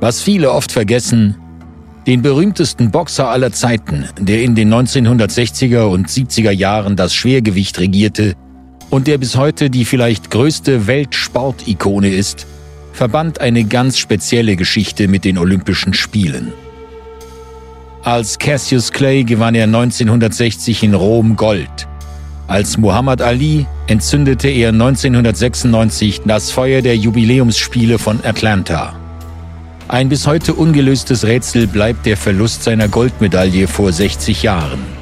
Was viele oft vergessen, den berühmtesten Boxer aller Zeiten, der in den 1960er und 70er Jahren das Schwergewicht regierte und der bis heute die vielleicht größte Weltsportikone ist, verband eine ganz spezielle Geschichte mit den Olympischen Spielen. Als Cassius Clay gewann er 1960 in Rom Gold. Als Muhammad Ali entzündete er 1996 das Feuer der Jubiläumsspiele von Atlanta. Ein bis heute ungelöstes Rätsel bleibt der Verlust seiner Goldmedaille vor 60 Jahren.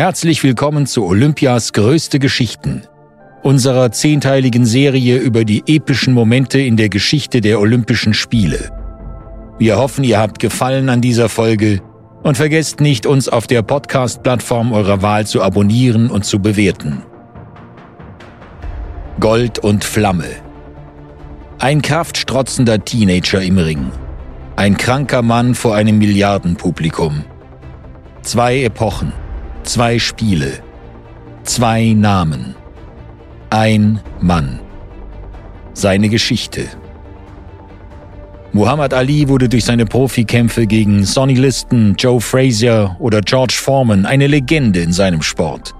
Herzlich willkommen zu Olympias größte Geschichten, unserer zehnteiligen Serie über die epischen Momente in der Geschichte der Olympischen Spiele. Wir hoffen, ihr habt Gefallen an dieser Folge und vergesst nicht, uns auf der Podcast-Plattform eurer Wahl zu abonnieren und zu bewerten. Gold und Flamme. Ein kraftstrotzender Teenager im Ring. Ein kranker Mann vor einem Milliardenpublikum. Zwei Epochen. Zwei Spiele. Zwei Namen. Ein Mann. Seine Geschichte. Muhammad Ali wurde durch seine Profikämpfe gegen Sonny Liston, Joe Frazier oder George Foreman eine Legende in seinem Sport.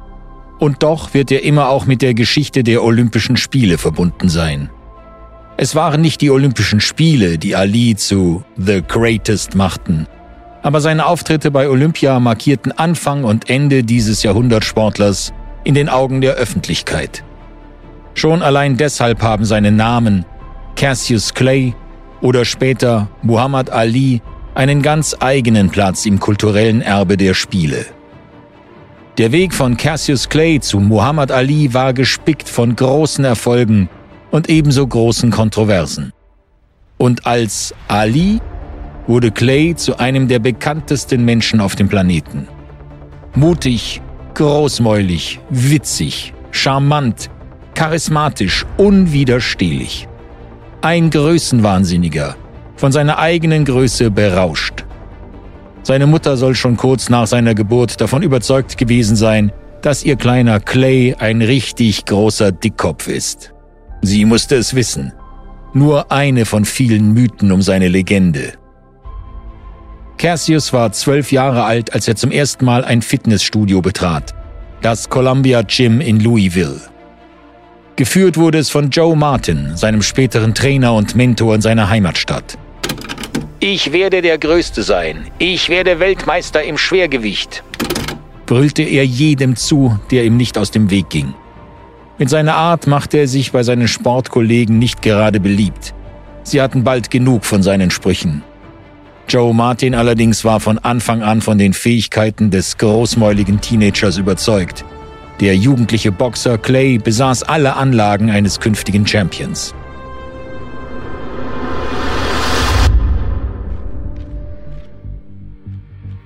Und doch wird er immer auch mit der Geschichte der Olympischen Spiele verbunden sein. Es waren nicht die Olympischen Spiele, die Ali zu The Greatest machten, aber seine Auftritte bei Olympia markierten Anfang und Ende dieses Jahrhundertsportlers in den Augen der Öffentlichkeit. Schon allein deshalb haben seine Namen Cassius Clay oder später Muhammad Ali einen ganz eigenen Platz im kulturellen Erbe der Spiele. Der Weg von Cassius Clay zu Muhammad Ali war gespickt von großen Erfolgen und ebenso großen Kontroversen. Und als Ali wurde Clay zu einem der bekanntesten Menschen auf dem Planeten. Mutig, großmäulig, witzig, charmant, charismatisch, unwiderstehlich. Ein Größenwahnsinniger, von seiner eigenen Größe berauscht. Seine Mutter soll schon kurz nach seiner Geburt davon überzeugt gewesen sein, dass ihr kleiner Clay ein richtig großer Dickkopf ist. Sie musste es wissen. Nur eine von vielen Mythen um seine Legende. Cassius war zwölf Jahre alt, als er zum ersten Mal ein Fitnessstudio betrat, das Columbia Gym in Louisville. Geführt wurde es von Joe Martin, seinem späteren Trainer und Mentor in seiner Heimatstadt. Ich werde der Größte sein. Ich werde Weltmeister im Schwergewicht, brüllte er jedem zu, der ihm nicht aus dem Weg ging. Mit seiner Art machte er sich bei seinen Sportkollegen nicht gerade beliebt. Sie hatten bald genug von seinen Sprüchen. Joe Martin allerdings war von Anfang an von den Fähigkeiten des großmäuligen Teenagers überzeugt. Der jugendliche Boxer Clay besaß alle Anlagen eines künftigen Champions.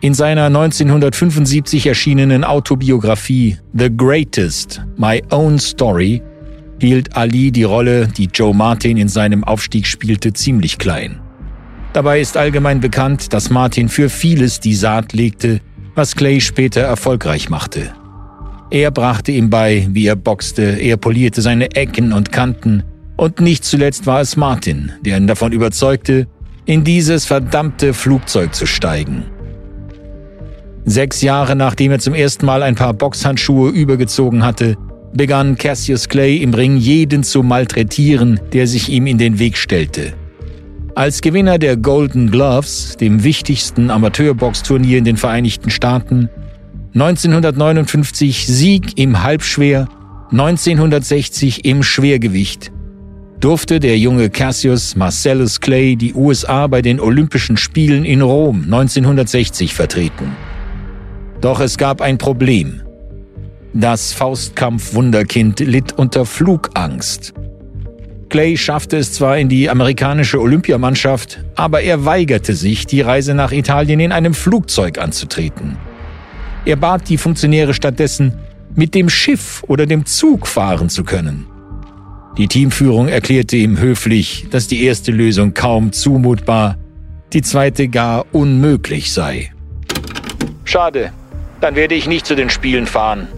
In seiner 1975 erschienenen Autobiografie The Greatest, My Own Story hielt Ali die Rolle, die Joe Martin in seinem Aufstieg spielte, ziemlich klein. Dabei ist allgemein bekannt, dass Martin für vieles die Saat legte, was Clay später erfolgreich machte. Er brachte ihm bei, wie er boxte, er polierte seine Ecken und Kanten, und nicht zuletzt war es Martin, der ihn davon überzeugte, in dieses verdammte Flugzeug zu steigen. Sechs Jahre nachdem er zum ersten Mal ein paar Boxhandschuhe übergezogen hatte, begann Cassius Clay im Ring jeden zu malträtieren, der sich ihm in den Weg stellte. Als Gewinner der Golden Gloves, dem wichtigsten Amateurboxturnier in den Vereinigten Staaten, 1959 Sieg im Halbschwer, 1960 im Schwergewicht, durfte der junge Cassius Marcellus Clay die USA bei den Olympischen Spielen in Rom 1960 vertreten. Doch es gab ein Problem. Das Faustkampf-Wunderkind litt unter Flugangst. Clay schaffte es zwar in die amerikanische Olympiamannschaft, aber er weigerte sich, die Reise nach Italien in einem Flugzeug anzutreten. Er bat die Funktionäre stattdessen, mit dem Schiff oder dem Zug fahren zu können. Die Teamführung erklärte ihm höflich, dass die erste Lösung kaum zumutbar, die zweite gar unmöglich sei. Schade, dann werde ich nicht zu den Spielen fahren,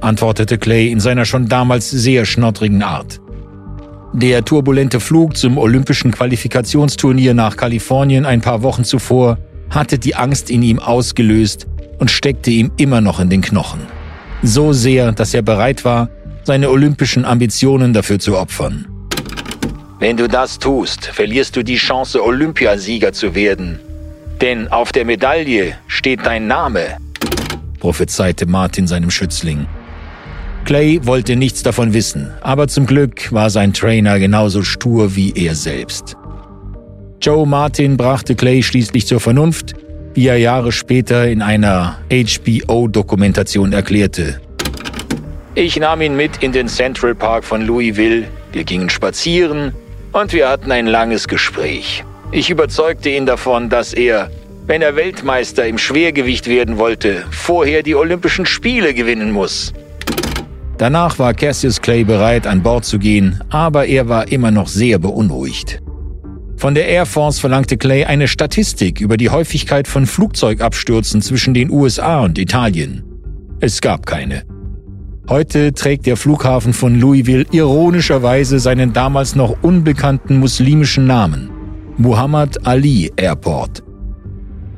antwortete Clay in seiner schon damals sehr schnottrigen Art. Der turbulente Flug zum olympischen Qualifikationsturnier nach Kalifornien ein paar Wochen zuvor hatte die Angst in ihm ausgelöst und steckte ihm immer noch in den Knochen. So sehr, dass er bereit war, seine olympischen Ambitionen dafür zu opfern. Wenn du das tust, verlierst du die Chance, Olympiasieger zu werden. Denn auf der Medaille steht dein Name, prophezeite Martin seinem Schützling. Clay wollte nichts davon wissen, aber zum Glück war sein Trainer genauso stur wie er selbst. Joe Martin brachte Clay schließlich zur Vernunft, wie er Jahre später in einer HBO-Dokumentation erklärte. Ich nahm ihn mit in den Central Park von Louisville, wir gingen spazieren und wir hatten ein langes Gespräch. Ich überzeugte ihn davon, dass er, wenn er Weltmeister im Schwergewicht werden wollte, vorher die Olympischen Spiele gewinnen muss. Danach war Cassius Clay bereit, an Bord zu gehen, aber er war immer noch sehr beunruhigt. Von der Air Force verlangte Clay eine Statistik über die Häufigkeit von Flugzeugabstürzen zwischen den USA und Italien. Es gab keine. Heute trägt der Flughafen von Louisville ironischerweise seinen damals noch unbekannten muslimischen Namen, Muhammad Ali Airport.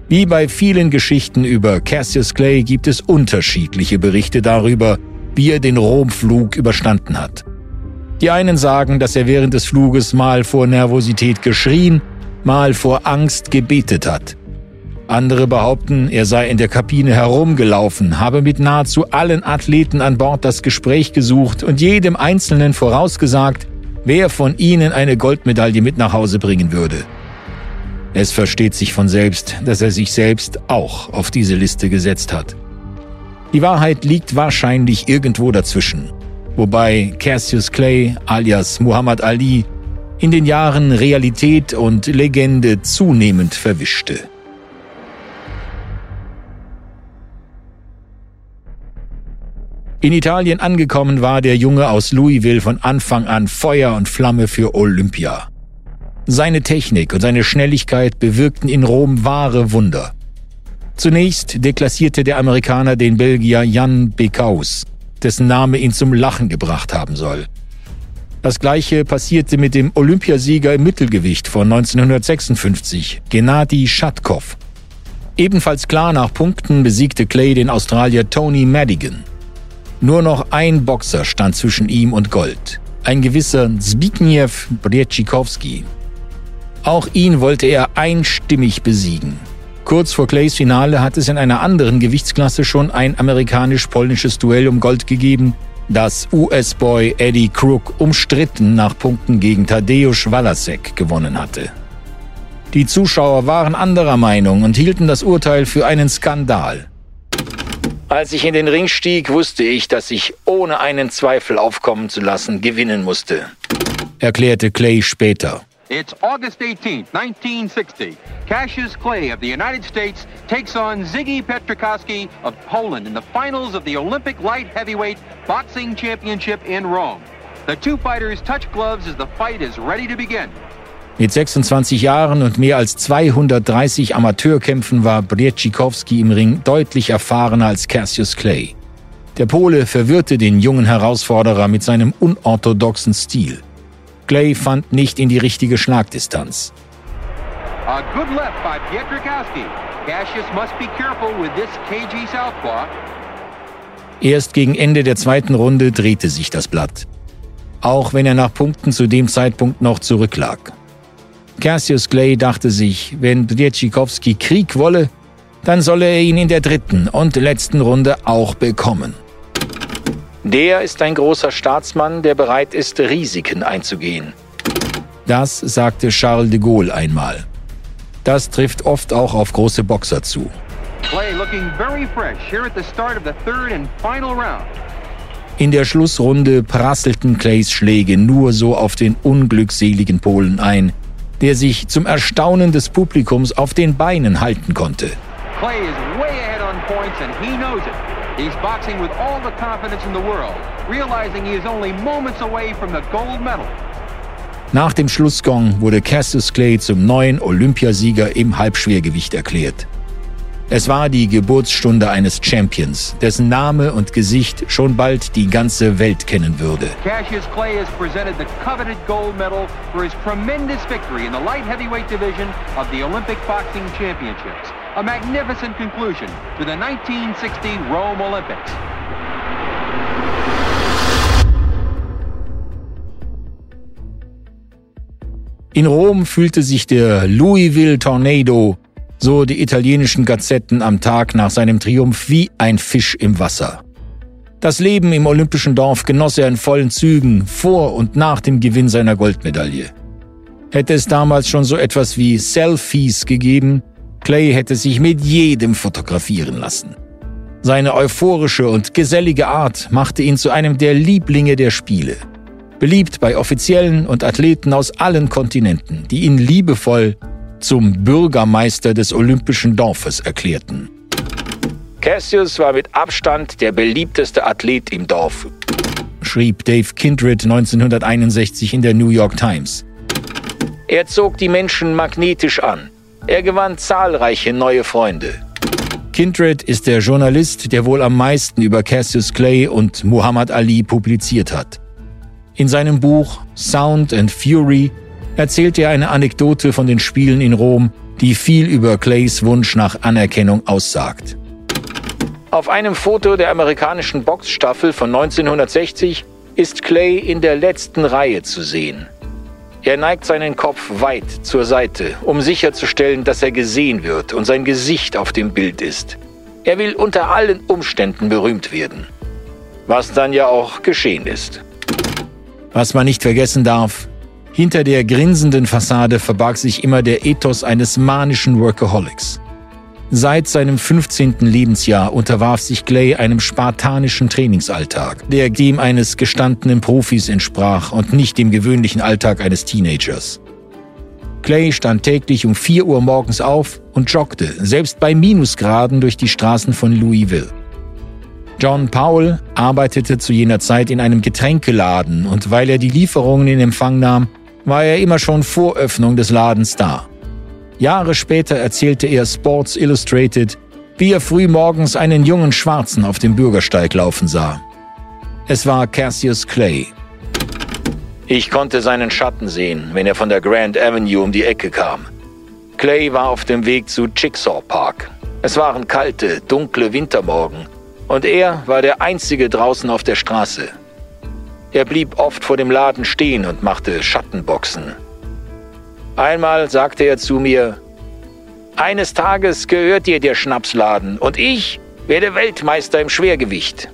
Wie bei vielen Geschichten über Cassius Clay gibt es unterschiedliche Berichte darüber, wie er den Romflug überstanden hat. Die einen sagen, dass er während des Fluges mal vor Nervosität geschrien, mal vor Angst gebetet hat. Andere behaupten, er sei in der Kabine herumgelaufen, habe mit nahezu allen Athleten an Bord das Gespräch gesucht und jedem Einzelnen vorausgesagt, wer von ihnen eine Goldmedaille mit nach Hause bringen würde. Es versteht sich von selbst, dass er sich selbst auch auf diese Liste gesetzt hat. Die Wahrheit liegt wahrscheinlich irgendwo dazwischen wobei Cassius Clay alias Muhammad Ali in den Jahren Realität und Legende zunehmend verwischte. In Italien angekommen war der Junge aus Louisville von Anfang an Feuer und Flamme für Olympia. Seine Technik und seine Schnelligkeit bewirkten in Rom wahre Wunder. Zunächst deklassierte der Amerikaner den Belgier Jan Bekaus, dessen Name ihn zum Lachen gebracht haben soll. Das gleiche passierte mit dem Olympiasieger im Mittelgewicht von 1956, Gennady Schatkov. Ebenfalls klar nach Punkten besiegte Clay den Australier Tony Madigan. Nur noch ein Boxer stand zwischen ihm und Gold, ein gewisser Zbigniew Brzezinski. Auch ihn wollte er einstimmig besiegen. Kurz vor Clays Finale hat es in einer anderen Gewichtsklasse schon ein amerikanisch-polnisches Duell um Gold gegeben, das US-Boy Eddie Crook umstritten nach Punkten gegen Tadeusz Walasek gewonnen hatte. Die Zuschauer waren anderer Meinung und hielten das Urteil für einen Skandal. Als ich in den Ring stieg, wusste ich, dass ich ohne einen Zweifel aufkommen zu lassen gewinnen musste, erklärte Clay später. It's August 18, 1960. Cassius Clay of the United States takes on Ziggy Petrikowski of Poland in the finals of the Olympic Light Heavyweight Boxing Championship in Rome. The two fighters touch gloves as the fight is ready to begin. Mit 26 Jahren und mehr als 230 Amateurkämpfen war Brzezinski im Ring deutlich erfahrener als Cassius Clay. Der Pole verwirrte den jungen Herausforderer mit seinem unorthodoxen Stil. Clay fand nicht in die richtige Schlagdistanz. A good left by. Cassius must be careful with this KG southpaw. Erst gegen Ende der zweiten Runde drehte sich das Blatt. Auch wenn er nach Punkten zu dem Zeitpunkt noch zurücklag. Cassius Clay dachte sich, wenn Djetschikowski Krieg wolle, dann solle er ihn in der dritten und letzten Runde auch bekommen. Der ist ein großer Staatsmann, der bereit ist, Risiken einzugehen. Das sagte Charles de Gaulle einmal. Das trifft oft auch auf große Boxer zu. Play looking very fresh here at the start of the third and final round. In der Schlussrunde prasselten Clays Schläge nur so auf den unglückseligen Polen ein, der sich zum Erstaunen des Publikums auf den Beinen halten konnte. Clay is way ahead on points and he knows it. He's boxing with all the confidence in the world, realizing he is only moments away from the gold medal. Nach dem Schlussgong wurde Cassius Clay zum neuen Olympiasieger im Halbschwergewicht erklärt. Es war die Geburtsstunde eines Champions, dessen Name und Gesicht schon bald die ganze Welt kennen würde. Cassius Clay has presented the coveted gold medal for his tremendous victory in the light heavyweight division of the Olympic Boxing Championships. A magnificent conclusion to the 1960 Rome Olympics. In Rom fühlte sich der Louisville Tornado so die italienischen Gazetten am Tag nach seinem Triumph wie ein Fisch im Wasser. Das Leben im olympischen Dorf genoss er in vollen Zügen vor und nach dem Gewinn seiner Goldmedaille. Hätte es damals schon so etwas wie Selfies gegeben, Clay hätte sich mit jedem fotografieren lassen. Seine euphorische und gesellige Art machte ihn zu einem der Lieblinge der Spiele. Beliebt bei Offiziellen und Athleten aus allen Kontinenten, die ihn liebevoll zum Bürgermeister des olympischen Dorfes erklärten. Cassius war mit Abstand der beliebteste Athlet im Dorf, schrieb Dave Kindred 1961 in der New York Times. Er zog die Menschen magnetisch an. Er gewann zahlreiche neue Freunde. Kindred ist der Journalist, der wohl am meisten über Cassius Clay und Muhammad Ali publiziert hat. In seinem Buch Sound and Fury erzählt er eine Anekdote von den Spielen in Rom, die viel über Clays Wunsch nach Anerkennung aussagt. Auf einem Foto der amerikanischen Boxstaffel von 1960 ist Clay in der letzten Reihe zu sehen. Er neigt seinen Kopf weit zur Seite, um sicherzustellen, dass er gesehen wird und sein Gesicht auf dem Bild ist. Er will unter allen Umständen berühmt werden. Was dann ja auch geschehen ist. Was man nicht vergessen darf, hinter der grinsenden Fassade verbarg sich immer der Ethos eines manischen Workaholics. Seit seinem 15. Lebensjahr unterwarf sich Clay einem spartanischen Trainingsalltag, der dem eines gestandenen Profis entsprach und nicht dem gewöhnlichen Alltag eines Teenagers. Clay stand täglich um 4 Uhr morgens auf und joggte, selbst bei Minusgraden, durch die Straßen von Louisville. John Powell arbeitete zu jener Zeit in einem Getränkeladen und weil er die Lieferungen in Empfang nahm, war er immer schon vor Öffnung des Ladens da. Jahre später erzählte er Sports Illustrated, wie er früh morgens einen jungen Schwarzen auf dem Bürgersteig laufen sah. Es war Cassius Clay. Ich konnte seinen Schatten sehen, wenn er von der Grand Avenue um die Ecke kam. Clay war auf dem Weg zu Chickasaw Park. Es waren kalte, dunkle Wintermorgen und er war der Einzige draußen auf der Straße. Er blieb oft vor dem Laden stehen und machte Schattenboxen. Einmal sagte er zu mir, eines Tages gehört dir der Schnapsladen und ich werde Weltmeister im Schwergewicht.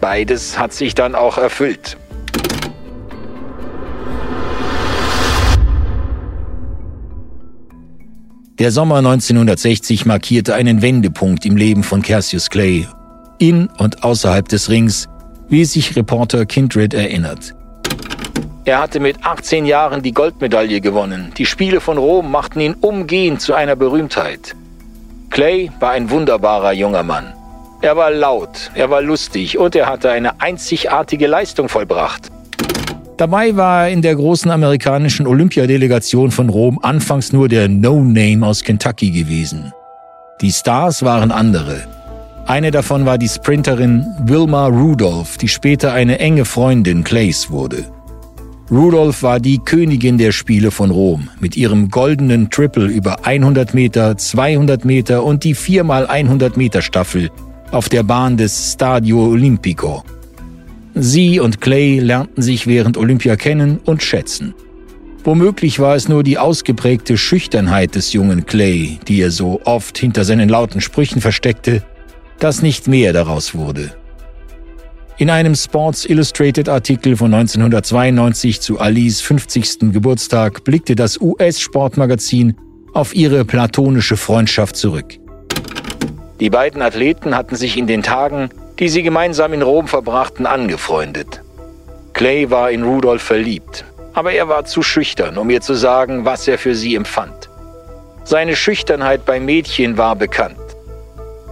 Beides hat sich dann auch erfüllt. Der Sommer 1960 markierte einen Wendepunkt im Leben von Cassius Clay. In und außerhalb des Rings wie sich Reporter Kindred erinnert. Er hatte mit 18 Jahren die Goldmedaille gewonnen. Die Spiele von Rom machten ihn umgehend zu einer Berühmtheit. Clay war ein wunderbarer junger Mann. Er war laut, er war lustig und er hatte eine einzigartige Leistung vollbracht. Dabei war er in der großen amerikanischen Olympiadelegation von Rom anfangs nur der No-Name aus Kentucky gewesen. Die Stars waren andere. Eine davon war die Sprinterin Wilma Rudolph, die später eine enge Freundin Clays wurde. Rudolph war die Königin der Spiele von Rom mit ihrem goldenen Triple über 100 Meter, 200 Meter und die 4x100 Meter Staffel auf der Bahn des Stadio Olimpico. Sie und Clay lernten sich während Olympia kennen und schätzen. Womöglich war es nur die ausgeprägte Schüchternheit des jungen Clay, die er so oft hinter seinen lauten Sprüchen versteckte, dass nicht mehr daraus wurde. In einem Sports Illustrated Artikel von 1992 zu Alis 50. Geburtstag blickte das US-Sportmagazin auf ihre platonische Freundschaft zurück. Die beiden Athleten hatten sich in den Tagen, die sie gemeinsam in Rom verbrachten, angefreundet. Clay war in Rudolph verliebt, aber er war zu schüchtern, um ihr zu sagen, was er für sie empfand. Seine Schüchternheit bei Mädchen war bekannt.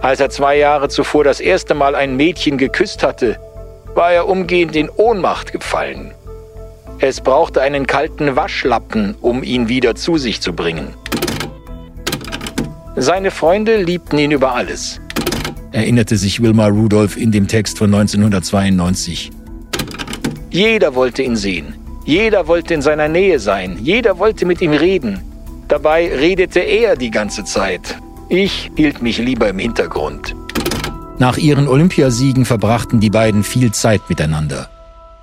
Als er zwei Jahre zuvor das erste Mal ein Mädchen geküsst hatte, war er umgehend in Ohnmacht gefallen. Es brauchte einen kalten Waschlappen, um ihn wieder zu sich zu bringen. Seine Freunde liebten ihn über alles. Erinnerte sich Wilma Rudolph in dem Text von 1992. Jeder wollte ihn sehen. Jeder wollte in seiner Nähe sein. Jeder wollte mit ihm reden. Dabei redete er die ganze Zeit. Ich hielt mich lieber im Hintergrund. Nach ihren Olympiasiegen verbrachten die beiden viel Zeit miteinander.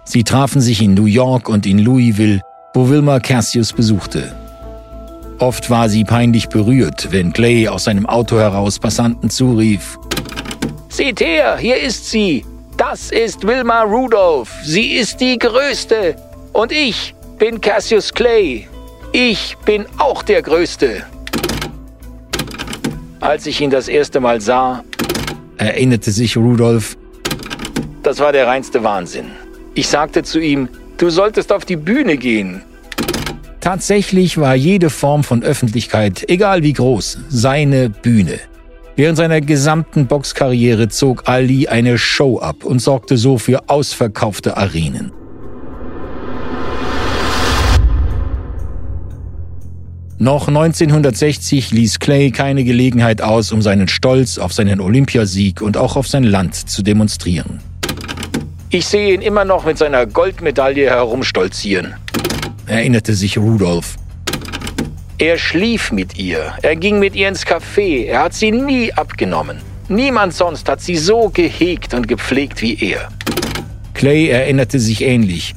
Sie trafen sich in New York und in Louisville, wo Wilma Cassius besuchte. Oft war sie peinlich berührt, wenn Clay aus seinem Auto heraus Passanten zurief. Seht her, hier ist sie. Das ist Wilma Rudolph. Sie ist die Größte. Und ich bin Cassius Clay. Ich bin auch der Größte. Als ich ihn das erste Mal sah, erinnerte sich Rudolph. Das war der reinste Wahnsinn. Ich sagte zu ihm, du solltest auf die Bühne gehen. Tatsächlich war jede Form von Öffentlichkeit, egal wie groß, seine Bühne. Während seiner gesamten Boxkarriere zog Ali eine Show ab und sorgte so für ausverkaufte Arenen. Noch 1960 ließ Clay keine Gelegenheit aus, um seinen Stolz auf seinen Olympiasieg und auch auf sein Land zu demonstrieren. Ich sehe ihn immer noch mit seiner Goldmedaille herumstolzieren, erinnerte sich Rudolph. Er schlief mit ihr, er ging mit ihr ins Café, er hat sie nie abgenommen. Niemand sonst hat sie so gehegt und gepflegt wie er. Clay erinnerte sich ähnlich.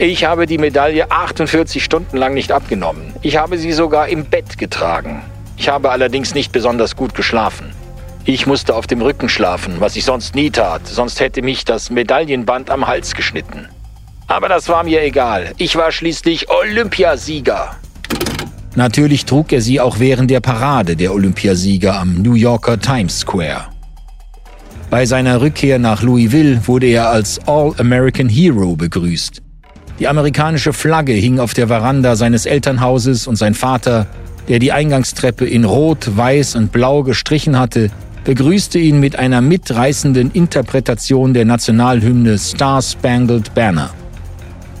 Ich habe die Medaille 48 Stunden lang nicht abgenommen. Ich habe sie sogar im Bett getragen. Ich habe allerdings nicht besonders gut geschlafen. Ich musste auf dem Rücken schlafen, was ich sonst nie tat, sonst hätte mich das Medaillenband am Hals geschnitten. Aber das war mir egal. Ich war schließlich Olympiasieger. Natürlich trug er sie auch während der Parade der Olympiasieger am New Yorker Times Square. Bei seiner Rückkehr nach Louisville wurde er als All-American Hero begrüßt. Die amerikanische Flagge hing auf der Veranda seines Elternhauses und sein Vater, der die Eingangstreppe in Rot, Weiß und Blau gestrichen hatte, begrüßte ihn mit einer mitreißenden Interpretation der Nationalhymne Star Spangled Banner.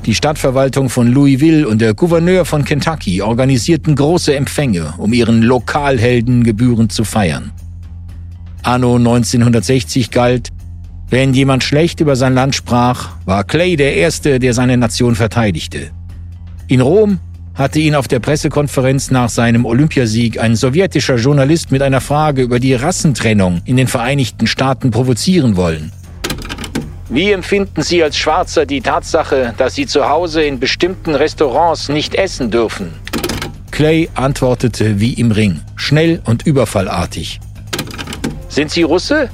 Die Stadtverwaltung von Louisville und der Gouverneur von Kentucky organisierten große Empfänge, um ihren Lokalhelden gebührend zu feiern. Anno 1960 galt, wenn jemand schlecht über sein Land sprach, war Clay der Erste, der seine Nation verteidigte. In Rom hatte ihn auf der Pressekonferenz nach seinem Olympiasieg ein sowjetischer Journalist mit einer Frage über die Rassentrennung in den Vereinigten Staaten provozieren wollen. Wie empfinden Sie als Schwarzer die Tatsache, dass Sie zu Hause in bestimmten Restaurants nicht essen dürfen? Clay antwortete wie im Ring, schnell und überfallartig. Sind Sie Russe?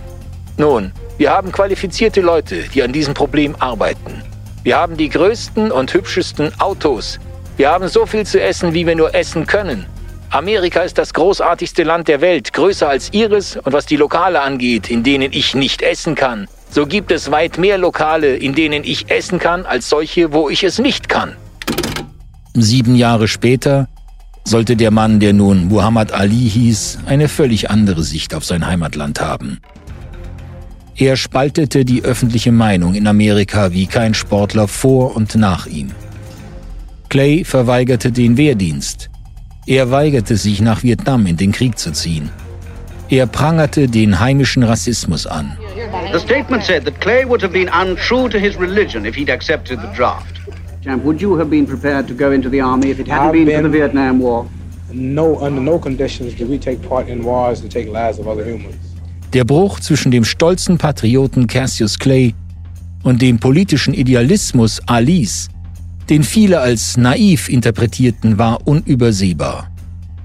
Nun, wir haben qualifizierte Leute, die an diesem Problem arbeiten. Wir haben die größten und hübschesten Autos. Wir haben so viel zu essen, wie wir nur essen können. Amerika ist das großartigste Land der Welt, größer als Ihres und was die Lokale angeht, in denen ich nicht essen kann. So gibt es weit mehr Lokale, in denen ich essen kann, als solche, wo ich es nicht kann. Sieben Jahre später sollte der Mann, der nun Muhammad Ali hieß, eine völlig andere Sicht auf sein Heimatland haben. Er spaltete die öffentliche Meinung in Amerika wie kein Sportler vor und nach ihm. Clay verweigerte den Wehrdienst. Er weigerte sich nach Vietnam in den Krieg zu ziehen. Er prangerte den heimischen Rassismus an. The statement said that Clay would have been untrue to his religion if he'd accepted the draft. Champ, would you have been prepared to go into the army if it hadn't been, been, for the Vietnam War? No, under no conditions do we take part in wars to take lives of other humans. Der Bruch zwischen dem stolzen Patrioten Cassius Clay und dem politischen Idealismus Alis, den viele als naiv interpretierten, war unübersehbar.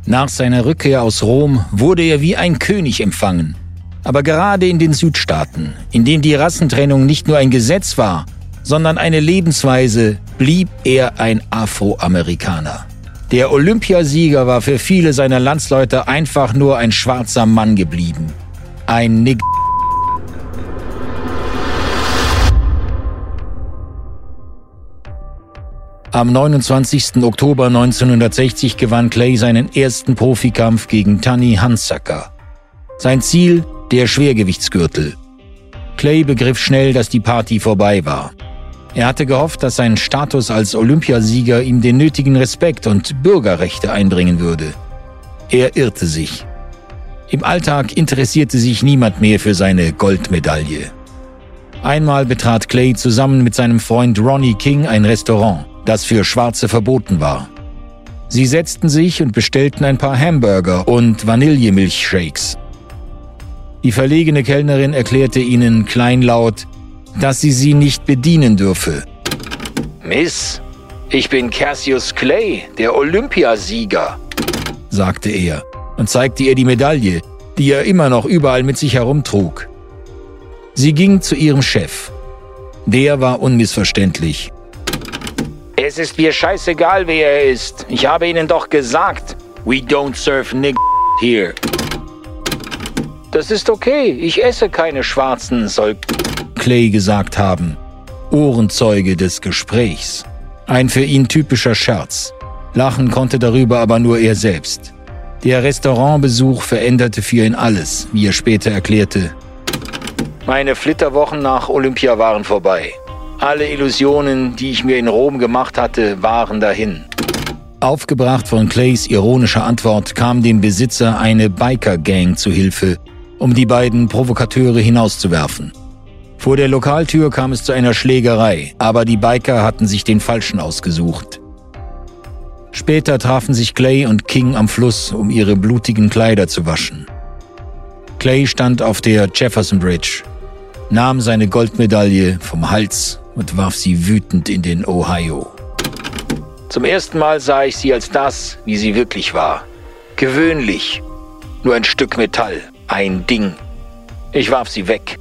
Nach seiner Rückkehr aus Rom wurde er wie ein König empfangen. Aber gerade in den Südstaaten, in denen die Rassentrennung nicht nur ein Gesetz war, sondern eine Lebensweise, blieb er ein Afroamerikaner. Der Olympiasieger war für viele seiner Landsleute einfach nur ein schwarzer Mann geblieben ein Nick. Am 29. Oktober 1960 gewann Clay seinen ersten Profikampf gegen Tani Hansacker. Sein Ziel der Schwergewichtsgürtel. Clay begriff schnell, dass die Party vorbei war. Er hatte gehofft, dass sein Status als Olympiasieger ihm den nötigen Respekt und Bürgerrechte einbringen würde. Er irrte sich. Im Alltag interessierte sich niemand mehr für seine Goldmedaille. Einmal betrat Clay zusammen mit seinem Freund Ronnie King ein Restaurant, das für Schwarze verboten war. Sie setzten sich und bestellten ein paar Hamburger und Vanillemilchshakes. Die verlegene Kellnerin erklärte ihnen kleinlaut, dass sie sie nicht bedienen dürfe. Miss, ich bin Cassius Clay, der Olympiasieger, sagte er und zeigte ihr die Medaille, die er immer noch überall mit sich herumtrug. Sie ging zu ihrem Chef. Der war unmissverständlich. Es ist mir scheißegal, wer er ist. Ich habe Ihnen doch gesagt, we don't serve nig here. Das ist okay, ich esse keine Schwarzen, soll Clay gesagt haben. Ohrenzeuge des Gesprächs. Ein für ihn typischer Scherz. Lachen konnte darüber aber nur er selbst. Der Restaurantbesuch veränderte für ihn alles, wie er später erklärte. Meine Flitterwochen nach Olympia waren vorbei. Alle Illusionen, die ich mir in Rom gemacht hatte, waren dahin. Aufgebracht von Clays ironischer Antwort kam dem Besitzer eine Biker-Gang zu Hilfe, um die beiden Provokateure hinauszuwerfen. Vor der Lokaltür kam es zu einer Schlägerei, aber die Biker hatten sich den Falschen ausgesucht. Später trafen sich Clay und King am Fluss, um ihre blutigen Kleider zu waschen. Clay stand auf der Jefferson Bridge, nahm seine Goldmedaille vom Hals und warf sie wütend in den Ohio. Zum ersten Mal sah ich sie als das, wie sie wirklich war. Gewöhnlich. Nur ein Stück Metall, ein Ding. Ich warf sie weg.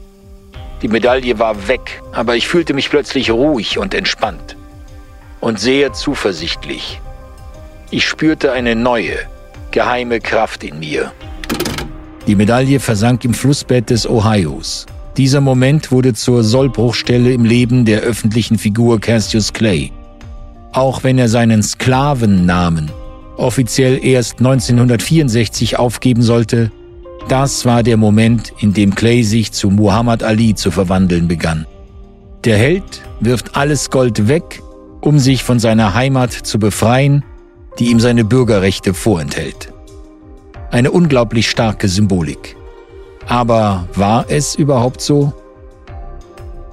Die Medaille war weg, aber ich fühlte mich plötzlich ruhig und entspannt. Und sehr zuversichtlich. Ich spürte eine neue, geheime Kraft in mir. Die Medaille versank im Flussbett des Ohios. Dieser Moment wurde zur Sollbruchstelle im Leben der öffentlichen Figur Cassius Clay. Auch wenn er seinen Sklavennamen offiziell erst 1964 aufgeben sollte, das war der Moment, in dem Clay sich zu Muhammad Ali zu verwandeln begann. Der Held wirft alles Gold weg, um sich von seiner Heimat zu befreien, die ihm seine Bürgerrechte vorenthält. Eine unglaublich starke Symbolik. Aber war es überhaupt so?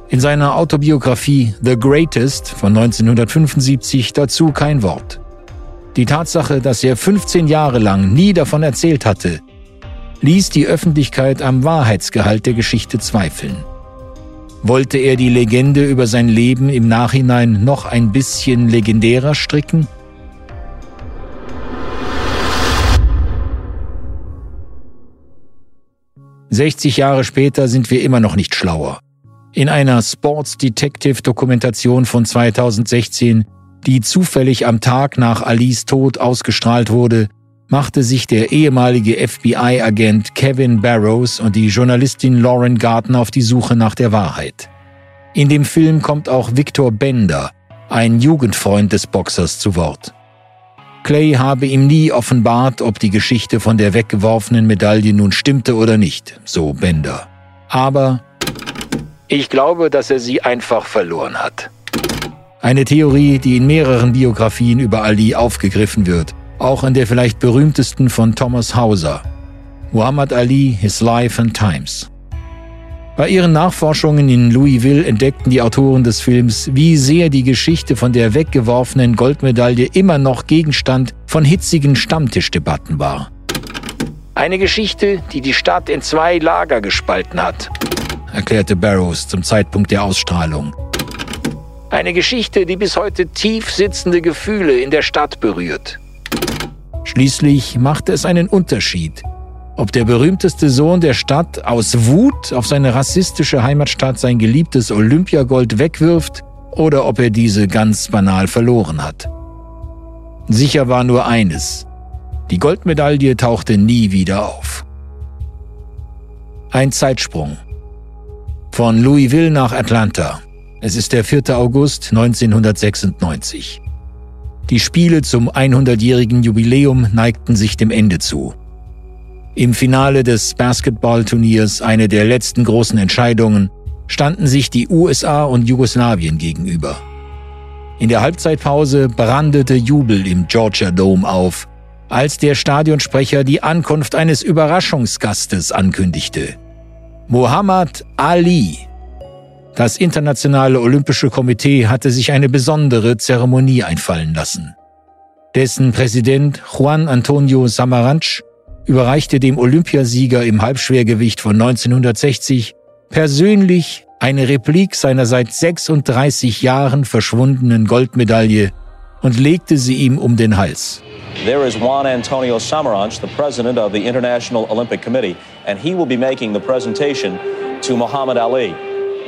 In seiner Autobiografie The Greatest von 1975 dazu kein Wort. Die Tatsache, dass er 15 Jahre lang nie davon erzählt hatte, ließ die Öffentlichkeit am Wahrheitsgehalt der Geschichte zweifeln. Wollte er die Legende über sein Leben im Nachhinein noch ein bisschen legendärer stricken? Sechzig Jahre später sind wir immer noch nicht schlauer. In einer Sports Detective Dokumentation von 2016, die zufällig am Tag nach Alis Tod ausgestrahlt wurde, machte sich der ehemalige FBI-Agent Kevin Barrows und die Journalistin Lauren Garten auf die Suche nach der Wahrheit. In dem Film kommt auch Victor Bender, ein Jugendfreund des Boxers, zu Wort. Clay habe ihm nie offenbart, ob die Geschichte von der weggeworfenen Medaille nun stimmte oder nicht, so Bender. Aber ich glaube, dass er sie einfach verloren hat. Eine Theorie, die in mehreren Biografien über Ali aufgegriffen wird auch in der vielleicht berühmtesten von Thomas Hauser, Muhammad Ali, His Life and Times. Bei ihren Nachforschungen in Louisville entdeckten die Autoren des Films, wie sehr die Geschichte von der weggeworfenen Goldmedaille immer noch Gegenstand von hitzigen Stammtischdebatten war. Eine Geschichte, die die Stadt in zwei Lager gespalten hat, erklärte Barrows zum Zeitpunkt der Ausstrahlung. Eine Geschichte, die bis heute tief sitzende Gefühle in der Stadt berührt. Schließlich machte es einen Unterschied, ob der berühmteste Sohn der Stadt aus Wut auf seine rassistische Heimatstadt sein geliebtes Olympiagold wegwirft oder ob er diese ganz banal verloren hat. Sicher war nur eines. Die Goldmedaille tauchte nie wieder auf. Ein Zeitsprung. Von Louisville nach Atlanta. Es ist der 4. August 1996. Die Spiele zum 100-jährigen Jubiläum neigten sich dem Ende zu. Im Finale des Basketballturniers, eine der letzten großen Entscheidungen, standen sich die USA und Jugoslawien gegenüber. In der Halbzeitpause brandete Jubel im Georgia Dome auf, als der Stadionsprecher die Ankunft eines Überraschungsgastes ankündigte. Muhammad Ali. Das Internationale Olympische Komitee hatte sich eine besondere Zeremonie einfallen lassen. Dessen Präsident Juan Antonio Samaranch überreichte dem Olympiasieger im Halbschwergewicht von 1960 persönlich eine Replik seiner seit 36 Jahren verschwundenen Goldmedaille und legte sie ihm um den Hals. There is Juan Antonio Samaranch, the president of the International Olympic Committee, and he will be making the presentation to Muhammad Ali.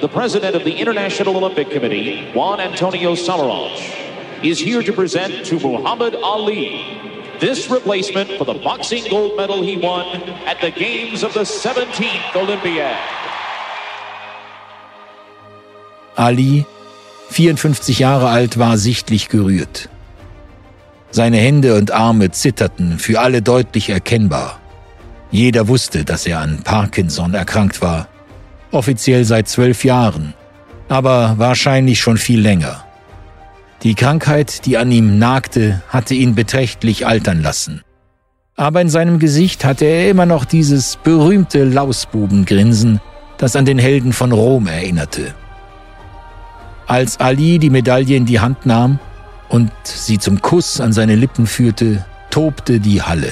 The president of the International Olympic Committee, Juan Antonio Samaranch, is here to present to Muhammad Ali this replacement for the boxing gold medal he won at the Games of the 17th Olympiad. Ali, 54 Jahre alt, war sichtlich gerührt. Seine Hände und Arme zitterten, für alle deutlich erkennbar. Jeder wusste, dass er an Parkinson erkrankt war. Offiziell seit zwölf Jahren, aber wahrscheinlich schon viel länger. Die Krankheit, die an ihm nagte, hatte ihn beträchtlich altern lassen. Aber in seinem Gesicht hatte er immer noch dieses berühmte Lausbubengrinsen, das an den Helden von Rom erinnerte. Als Ali die Medaille in die Hand nahm und sie zum Kuss an seine Lippen führte, tobte die Halle.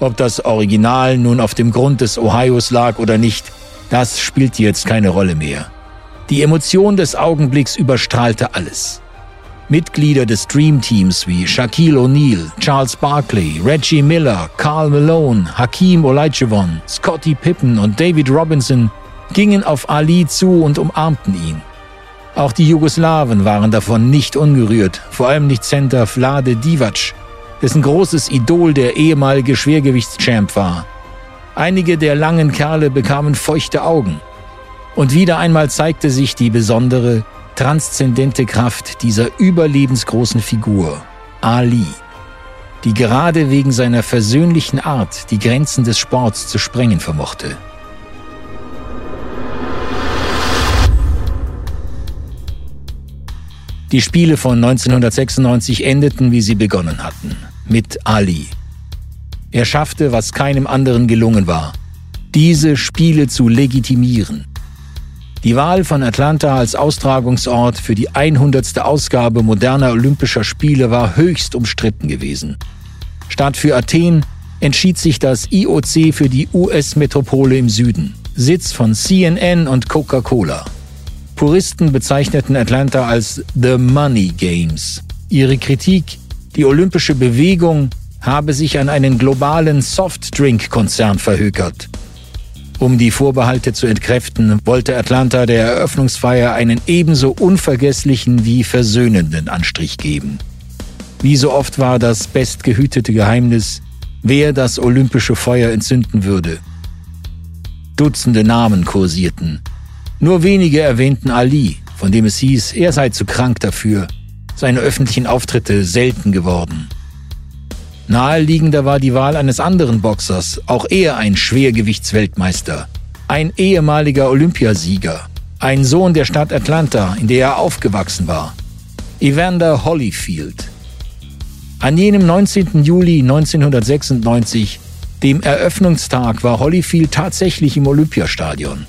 Ob das Original nun auf dem Grund des Ohios lag oder nicht, das spielte jetzt keine Rolle mehr. Die Emotion des Augenblicks überstrahlte alles. Mitglieder des Dream Teams wie Shaquille O'Neal, Charles Barkley, Reggie Miller, Carl Malone, Hakeem Olajuwon, Scottie Pippen und David Robinson gingen auf Ali zu und umarmten ihn. Auch die Jugoslawen waren davon nicht ungerührt, vor allem nicht Center Vlade Divac, dessen großes Idol der ehemalige Schwergewichtschamp war. Einige der langen Kerle bekamen feuchte Augen. Und wieder einmal zeigte sich die besondere, transzendente Kraft dieser überlebensgroßen Figur, Ali, die gerade wegen seiner versöhnlichen Art die Grenzen des Sports zu sprengen vermochte. Die Spiele von 1996 endeten, wie sie begonnen hatten, mit Ali. Er schaffte, was keinem anderen gelungen war, diese Spiele zu legitimieren. Die Wahl von Atlanta als Austragungsort für die 100. Ausgabe moderner Olympischer Spiele war höchst umstritten gewesen. Statt für Athen entschied sich das IOC für die US-Metropole im Süden, Sitz von CNN und Coca-Cola. Puristen bezeichneten Atlanta als The Money Games. Ihre Kritik, die olympische Bewegung habe sich an einen globalen Softdrink-Konzern verhökert. Um die Vorbehalte zu entkräften, wollte Atlanta der Eröffnungsfeier einen ebenso unvergesslichen wie versöhnenden Anstrich geben. Wie so oft war das bestgehütete Geheimnis, wer das olympische Feuer entzünden würde. Dutzende Namen kursierten, nur wenige erwähnten Ali, von dem es hieß, er sei zu krank dafür, seine öffentlichen Auftritte selten geworden. Naheliegender war die Wahl eines anderen Boxers, auch er ein Schwergewichtsweltmeister, ein ehemaliger Olympiasieger, ein Sohn der Stadt Atlanta, in der er aufgewachsen war, Evander Holyfield. An jenem 19. Juli 1996, dem Eröffnungstag, war Holyfield tatsächlich im Olympiastadion.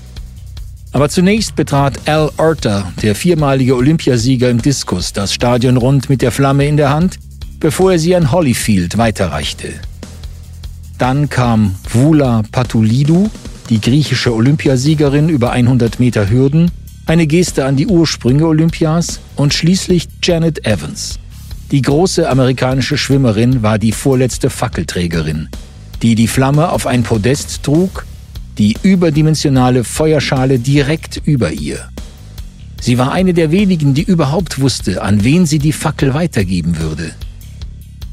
Aber zunächst betrat Al Orta, der viermalige Olympiasieger im Diskus, das Stadion rund mit der Flamme in der Hand, bevor er sie an Holyfield weiterreichte. Dann kam Vula Patoulidou, die griechische Olympiasiegerin über 100 Meter Hürden, eine Geste an die Ursprünge Olympias und schließlich Janet Evans. Die große amerikanische Schwimmerin war die vorletzte Fackelträgerin, die die Flamme auf ein Podest trug die überdimensionale Feuerschale direkt über ihr. Sie war eine der wenigen, die überhaupt wusste, an wen sie die Fackel weitergeben würde.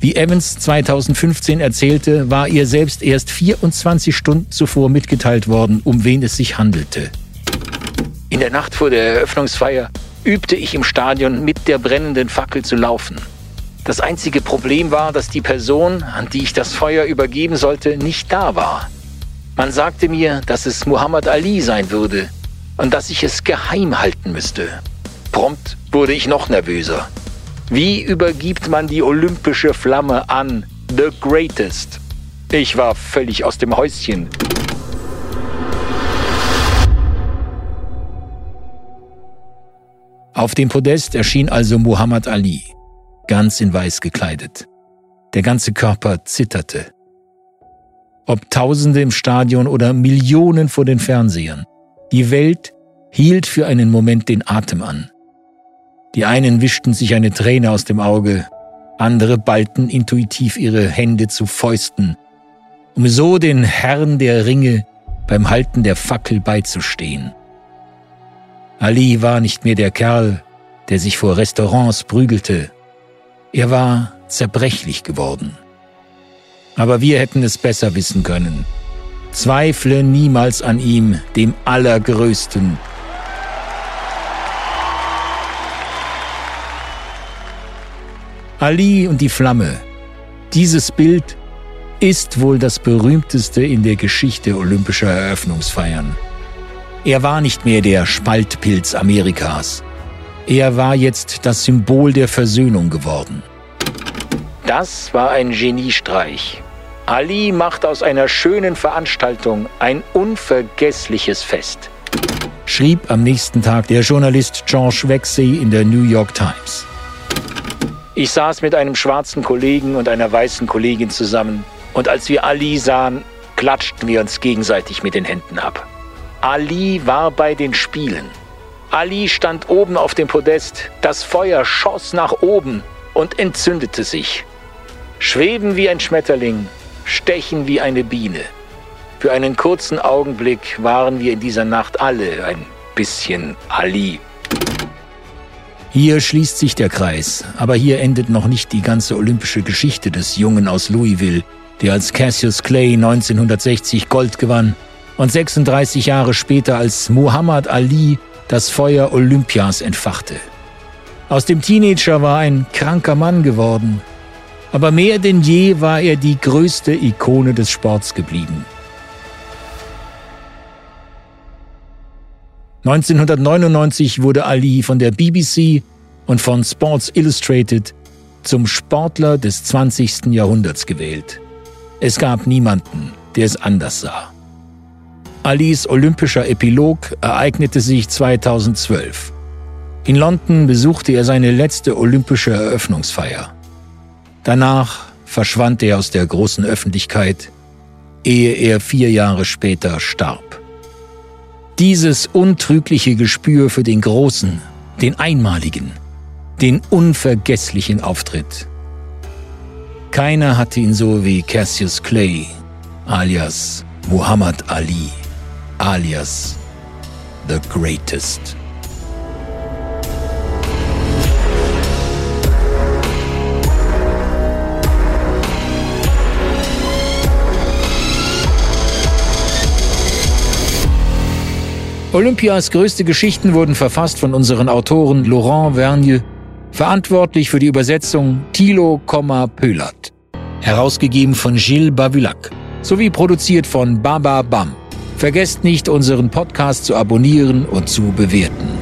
Wie Evans 2015 erzählte, war ihr selbst erst 24 Stunden zuvor mitgeteilt worden, um wen es sich handelte. In der Nacht vor der Eröffnungsfeier übte ich im Stadion mit der brennenden Fackel zu laufen. Das einzige Problem war, dass die Person, an die ich das Feuer übergeben sollte, nicht da war. Man sagte mir, dass es Muhammad Ali sein würde und dass ich es geheim halten müsste. Prompt wurde ich noch nervöser. Wie übergibt man die olympische Flamme an The Greatest? Ich war völlig aus dem Häuschen. Auf dem Podest erschien also Muhammad Ali, ganz in weiß gekleidet. Der ganze Körper zitterte. Ob Tausende im Stadion oder Millionen vor den Fernsehern, die Welt hielt für einen Moment den Atem an. Die einen wischten sich eine Träne aus dem Auge, andere ballten intuitiv ihre Hände zu Fäusten, um so den Herrn der Ringe beim Halten der Fackel beizustehen. Ali war nicht mehr der Kerl, der sich vor Restaurants prügelte. Er war zerbrechlich geworden. Aber wir hätten es besser wissen können. Zweifle niemals an ihm, dem Allergrößten, Ali und die Flamme. Dieses Bild ist wohl das berühmteste in der Geschichte olympischer Eröffnungsfeiern. Er war nicht mehr der Spaltpilz Amerikas. Er war jetzt das Symbol der Versöhnung geworden. Das war ein Geniestreich. Ali macht aus einer schönen Veranstaltung ein unvergessliches Fest. Schrieb am nächsten Tag der Journalist George Wexey in der New York Times. Ich saß mit einem schwarzen Kollegen und einer weißen Kollegin zusammen und als wir Ali sahen, klatschten wir uns gegenseitig mit den Händen ab. Ali war bei den Spielen. Ali stand oben auf dem Podest, das Feuer schoss nach oben und entzündete sich. Schweben wie ein Schmetterling, stechen wie eine Biene. Für einen kurzen Augenblick waren wir in dieser Nacht alle ein bisschen Ali. Hier schließt sich der Kreis, aber hier endet noch nicht die ganze olympische Geschichte des Jungen aus Louisville, der als Cassius Clay 1960 Gold gewann und 36 Jahre später als Muhammad Ali das Feuer Olympias entfachte. Aus dem Teenager war ein kranker Mann geworden, aber mehr denn je war er die größte Ikone des Sports geblieben. 1999 wurde Ali von der BBC und von Sports Illustrated zum Sportler des 20. Jahrhunderts gewählt. Es gab niemanden, der es anders sah. Alis olympischer Epilog ereignete sich 2012. In London besuchte er seine letzte olympische Eröffnungsfeier. Danach verschwand er aus der großen Öffentlichkeit, ehe er vier Jahre später starb. Dieses untrügliche Gespür für den großen, den einmaligen, den unvergesslichen Auftritt. Keiner hatte ihn so wie Cassius Clay, alias Muhammad Ali, alias The Greatest. Olympias größte Geschichten wurden verfasst von unseren Autoren Laurent Vergne, verantwortlich für die Übersetzung Thilo, Pölat, herausgegeben von Gilles Bavulac, sowie produziert von Baba Bam. Vergesst nicht, unseren Podcast zu abonnieren und zu bewerten.